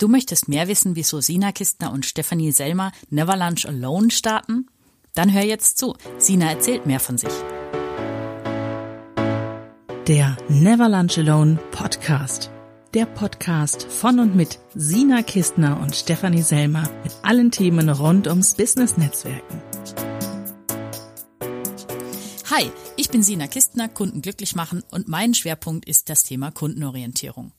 Du möchtest mehr wissen, wieso Sina Kistner und Stefanie Selmer Never Lunch Alone starten? Dann hör jetzt zu. Sina erzählt mehr von sich. Der Never Lunch Alone Podcast. Der Podcast von und mit Sina Kistner und Stefanie Selmer mit allen Themen rund ums Business Netzwerken. Hi, ich bin Sina Kistner, Kunden glücklich machen und mein Schwerpunkt ist das Thema Kundenorientierung.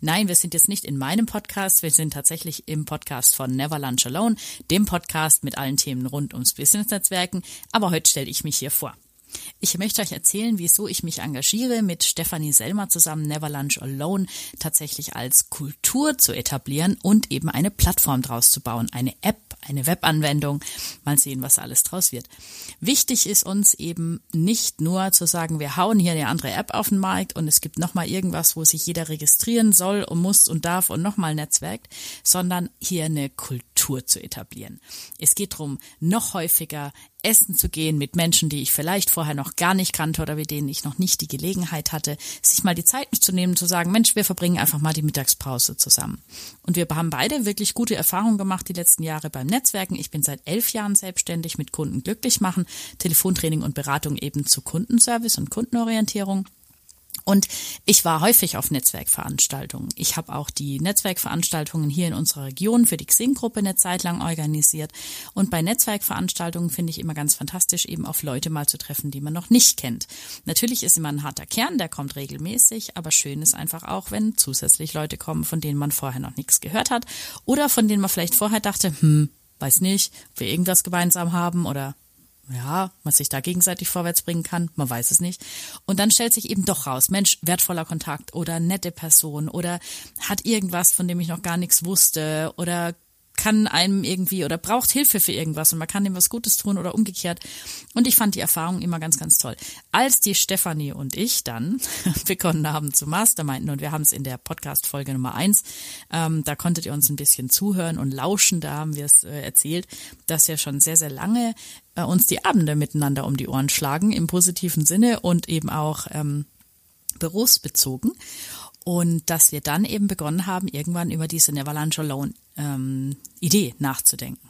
Nein, wir sind jetzt nicht in meinem Podcast, wir sind tatsächlich im Podcast von Never Lunch Alone, dem Podcast mit allen Themen rund ums Business-Netzwerken, aber heute stelle ich mich hier vor. Ich möchte euch erzählen, wieso ich mich engagiere, mit Stefanie Selmer zusammen Never Lunch Alone tatsächlich als Kultur zu etablieren und eben eine Plattform draus zu bauen, eine App, eine Webanwendung. Mal sehen, was alles draus wird. Wichtig ist uns eben nicht nur zu sagen, wir hauen hier eine andere App auf den Markt und es gibt nochmal irgendwas, wo sich jeder registrieren soll und muss und darf und nochmal netzwerkt, sondern hier eine Kultur zu etablieren. Es geht darum, noch häufiger essen zu gehen mit Menschen, die ich vielleicht vorher noch gar nicht kannte oder mit denen ich noch nicht die Gelegenheit hatte, sich mal die Zeit zu nehmen, zu sagen, Mensch, wir verbringen einfach mal die Mittagspause zusammen. Und wir haben beide wirklich gute Erfahrungen gemacht die letzten Jahre beim Netzwerken. Ich bin seit elf Jahren selbstständig mit Kunden glücklich machen, Telefontraining und Beratung eben zu Kundenservice und Kundenorientierung. Und ich war häufig auf Netzwerkveranstaltungen. Ich habe auch die Netzwerkveranstaltungen hier in unserer Region für die Xing-Gruppe eine Zeit lang organisiert. Und bei Netzwerkveranstaltungen finde ich immer ganz fantastisch, eben auf Leute mal zu treffen, die man noch nicht kennt. Natürlich ist immer ein harter Kern, der kommt regelmäßig, aber schön ist einfach auch, wenn zusätzlich Leute kommen, von denen man vorher noch nichts gehört hat oder von denen man vielleicht vorher dachte, hm, weiß nicht, ob wir irgendwas gemeinsam haben oder ja, man sich da gegenseitig vorwärts bringen kann, man weiß es nicht. Und dann stellt sich eben doch raus, Mensch, wertvoller Kontakt oder nette Person oder hat irgendwas, von dem ich noch gar nichts wusste oder kann einem irgendwie oder braucht Hilfe für irgendwas und man kann dem was Gutes tun oder umgekehrt. Und ich fand die Erfahrung immer ganz, ganz toll. Als die Stefanie und ich dann begonnen haben zu Masterminden und wir haben es in der Podcast-Folge Nummer eins, ähm, da konntet ihr uns ein bisschen zuhören und lauschen, da haben wir es äh, erzählt, dass wir schon sehr, sehr lange äh, uns die Abende miteinander um die Ohren schlagen, im positiven Sinne und eben auch ähm, berufsbezogen und dass wir dann eben begonnen haben, irgendwann über diese Neverland Alone ähm, Idee nachzudenken.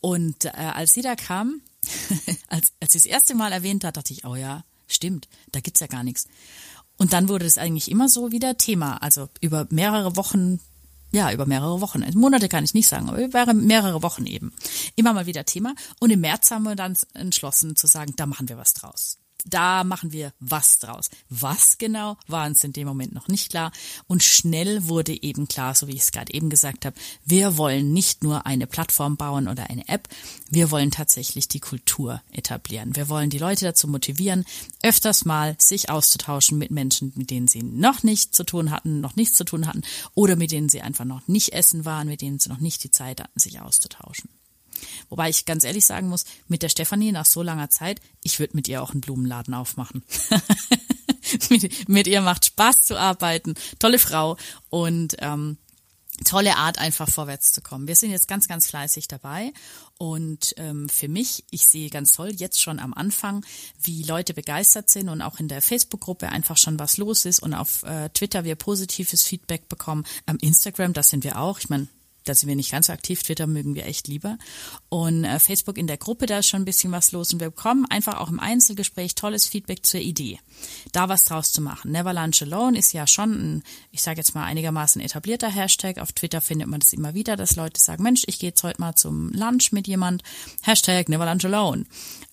Und äh, als sie da kam, als, als sie das erste Mal erwähnt hat, dachte ich, oh ja, stimmt, da gibt's ja gar nichts. Und dann wurde es eigentlich immer so wieder Thema, also über mehrere Wochen, ja, über mehrere Wochen. Monate kann ich nicht sagen, aber über mehrere Wochen eben. Immer mal wieder Thema. Und im März haben wir dann entschlossen zu sagen, da machen wir was draus da machen wir was draus. Was genau, war uns in dem Moment noch nicht klar. Und schnell wurde eben klar, so wie ich es gerade eben gesagt habe, wir wollen nicht nur eine Plattform bauen oder eine App, wir wollen tatsächlich die Kultur etablieren. Wir wollen die Leute dazu motivieren, öfters mal sich auszutauschen mit Menschen, mit denen sie noch nicht zu tun hatten, noch nichts zu tun hatten oder mit denen sie einfach noch nicht essen waren, mit denen sie noch nicht die Zeit hatten, sich auszutauschen. Wobei ich ganz ehrlich sagen muss, mit der Stefanie nach so langer Zeit, ich würde mit ihr auch einen Blumenladen aufmachen. mit, mit, ihr macht Spaß zu arbeiten, tolle Frau und ähm, tolle Art, einfach vorwärts zu kommen. Wir sind jetzt ganz, ganz fleißig dabei und ähm, für mich, ich sehe ganz toll jetzt schon am Anfang, wie Leute begeistert sind und auch in der Facebook-Gruppe einfach schon was los ist und auf äh, Twitter wir positives Feedback bekommen. Am Instagram, das sind wir auch. Ich meine, da sind wir nicht ganz so aktiv. Twitter mögen wir echt lieber. Und äh, Facebook in der Gruppe, da ist schon ein bisschen was los. Und wir bekommen einfach auch im Einzelgespräch tolles Feedback zur Idee, da was draus zu machen. Never Lunch Alone ist ja schon ein, ich sage jetzt mal, einigermaßen etablierter Hashtag. Auf Twitter findet man das immer wieder, dass Leute sagen, Mensch, ich gehe jetzt heute mal zum Lunch mit jemand. Hashtag Never Lunch Alone,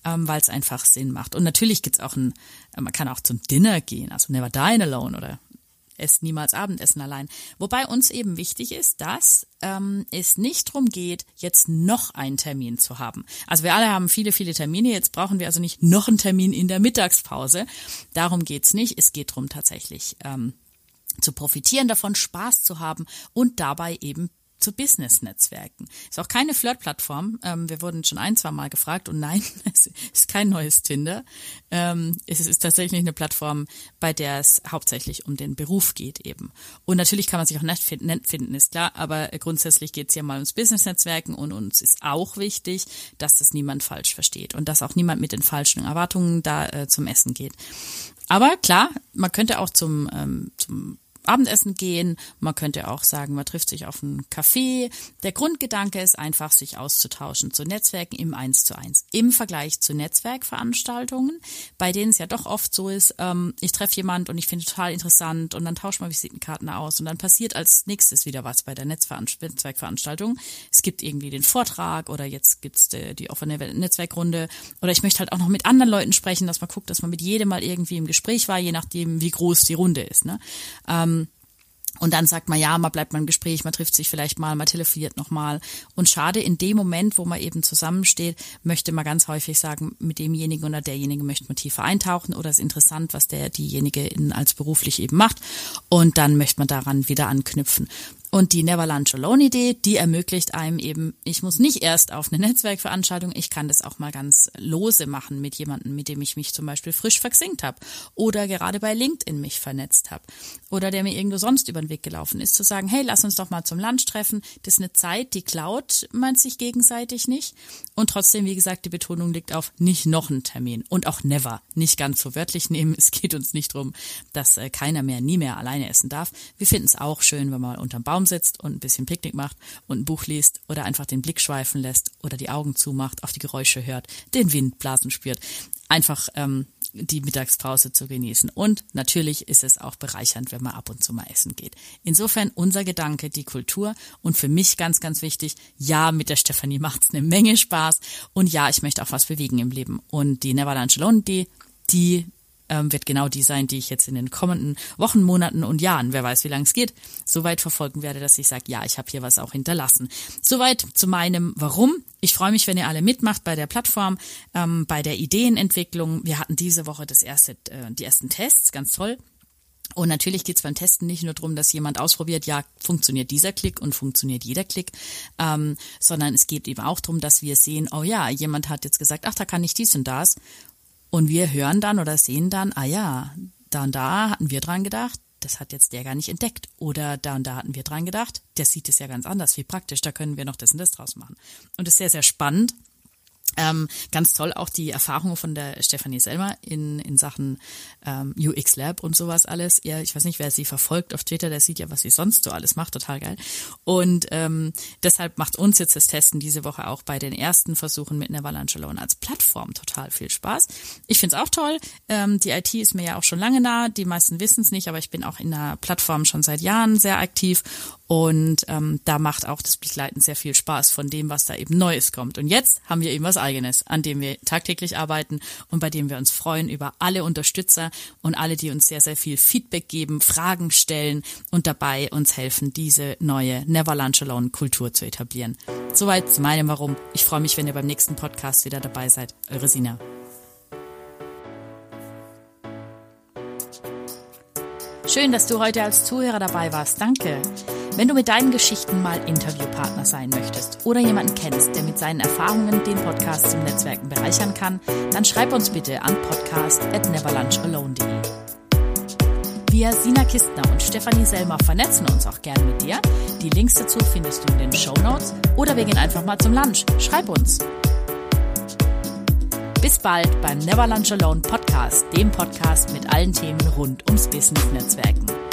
ähm, weil es einfach Sinn macht. Und natürlich gibt's auch ein, man kann auch zum Dinner gehen, also Never Dine Alone oder esst niemals Abendessen allein. Wobei uns eben wichtig ist, dass ähm, es nicht darum geht, jetzt noch einen Termin zu haben. Also wir alle haben viele, viele Termine, jetzt brauchen wir also nicht noch einen Termin in der Mittagspause. Darum geht's nicht. Es geht darum tatsächlich ähm, zu profitieren davon, Spaß zu haben und dabei eben zu Business-Netzwerken. Ist auch keine Flirt-Plattform. Ähm, wir wurden schon ein, zwei Mal gefragt und nein, es ist kein neues Tinder. Ähm, es ist tatsächlich eine Plattform, bei der es hauptsächlich um den Beruf geht eben. Und natürlich kann man sich auch nett finden, finden ist klar, aber grundsätzlich geht es ja mal ums Business-Netzwerken und uns ist auch wichtig, dass das niemand falsch versteht und dass auch niemand mit den falschen Erwartungen da äh, zum Essen geht. Aber klar, man könnte auch zum, ähm, zum Abendessen gehen. Man könnte auch sagen, man trifft sich auf einen Café. Der Grundgedanke ist einfach, sich auszutauschen zu Netzwerken im Eins zu eins. Im Vergleich zu Netzwerkveranstaltungen, bei denen es ja doch oft so ist, ähm, ich treffe jemand und ich finde total interessant und dann tauscht man Visitenkarten aus und dann passiert als nächstes wieder was bei der Netzwerkveranstaltung. Es gibt irgendwie den Vortrag oder jetzt gibt's die, die offene Netzwerkrunde oder ich möchte halt auch noch mit anderen Leuten sprechen, dass man guckt, dass man mit jedem mal irgendwie im Gespräch war, je nachdem, wie groß die Runde ist. Ne? Ähm, und dann sagt man, ja, man bleibt mal im Gespräch, man trifft sich vielleicht mal, man telefoniert nochmal. Und schade, in dem Moment, wo man eben zusammensteht, möchte man ganz häufig sagen, mit demjenigen oder derjenigen möchte man tiefer eintauchen oder ist interessant, was der, diejenige in, als beruflich eben macht. Und dann möchte man daran wieder anknüpfen. Und die Never Lunch Alone Idee, die ermöglicht einem eben, ich muss nicht erst auf eine Netzwerkveranstaltung, ich kann das auch mal ganz lose machen mit jemandem, mit dem ich mich zum Beispiel frisch versinkt habe oder gerade bei LinkedIn mich vernetzt habe oder der mir irgendwo sonst über den Weg gelaufen ist, zu sagen, hey, lass uns doch mal zum Lunch treffen. Das ist eine Zeit, die klaut man sich gegenseitig nicht. Und trotzdem, wie gesagt, die Betonung liegt auf nicht noch einen Termin und auch never. Nicht ganz so wörtlich nehmen. Es geht uns nicht drum, dass äh, keiner mehr, nie mehr alleine essen darf. Wir finden es auch schön, wenn man unterm Baum Baum sitzt und ein bisschen Picknick macht und ein Buch liest oder einfach den Blick schweifen lässt oder die Augen zumacht, auf die Geräusche hört, den Wind blasen spürt. Einfach ähm, die Mittagspause zu genießen. Und natürlich ist es auch bereichernd, wenn man ab und zu mal essen geht. Insofern unser Gedanke, die Kultur und für mich ganz, ganz wichtig, ja, mit der Stefanie macht's eine Menge Spaß und ja, ich möchte auch was bewegen im Leben. Und die Neverland Alone, die, die ähm, wird genau die sein, die ich jetzt in den kommenden Wochen, Monaten und Jahren, wer weiß, wie lange es geht, so weit verfolgen werde, dass ich sage, ja, ich habe hier was auch hinterlassen. Soweit zu meinem Warum. Ich freue mich, wenn ihr alle mitmacht bei der Plattform, ähm, bei der Ideenentwicklung. Wir hatten diese Woche das erste, äh, die ersten Tests, ganz toll. Und natürlich geht es beim Testen nicht nur darum, dass jemand ausprobiert, ja, funktioniert dieser Klick und funktioniert jeder Klick, ähm, sondern es geht eben auch darum, dass wir sehen, oh ja, jemand hat jetzt gesagt, ach, da kann ich dies und das. Und wir hören dann oder sehen dann, ah ja, da und da hatten wir dran gedacht, das hat jetzt der gar nicht entdeckt. Oder da und da hatten wir dran gedacht, der sieht es ja ganz anders, wie praktisch, da können wir noch das und das draus machen. Und das ist sehr, sehr spannend. Ähm, ganz toll auch die Erfahrungen von der Stefanie Selmer in, in Sachen ähm, UX Lab und sowas alles. Ja, ich weiß nicht, wer sie verfolgt auf Twitter, der sieht ja, was sie sonst so alles macht, total geil. Und ähm, deshalb macht uns jetzt das Testen diese Woche auch bei den ersten Versuchen mit Neverland Alone als Plattform total viel Spaß. Ich find's auch toll. Ähm, die IT ist mir ja auch schon lange nah. Die meisten wissen es nicht, aber ich bin auch in der Plattform schon seit Jahren sehr aktiv und ähm, da macht auch das Begleiten sehr viel Spaß von dem, was da eben Neues kommt. Und jetzt haben wir eben was Eigenes, an dem wir tagtäglich arbeiten und bei dem wir uns freuen über alle Unterstützer und alle, die uns sehr, sehr viel Feedback geben, Fragen stellen und dabei uns helfen, diese neue Never Lunch Alone Kultur zu etablieren. Soweit zu meinem Warum. Ich freue mich, wenn ihr beim nächsten Podcast wieder dabei seid. Eure Sina. Schön, dass du heute als Zuhörer dabei warst. Danke. Wenn du mit deinen Geschichten mal Interviewpartner sein möchtest oder jemanden kennst, der mit seinen Erfahrungen den Podcast zum Netzwerken bereichern kann, dann schreib uns bitte an podcast at neverlunchalone.de. Wir, Sina Kistner und Stefanie Selmer, vernetzen uns auch gerne mit dir. Die Links dazu findest du in den Show Notes oder wir gehen einfach mal zum Lunch. Schreib uns. Bis bald beim Never Lunch Alone Podcast, dem Podcast mit allen Themen rund ums Business-Netzwerken.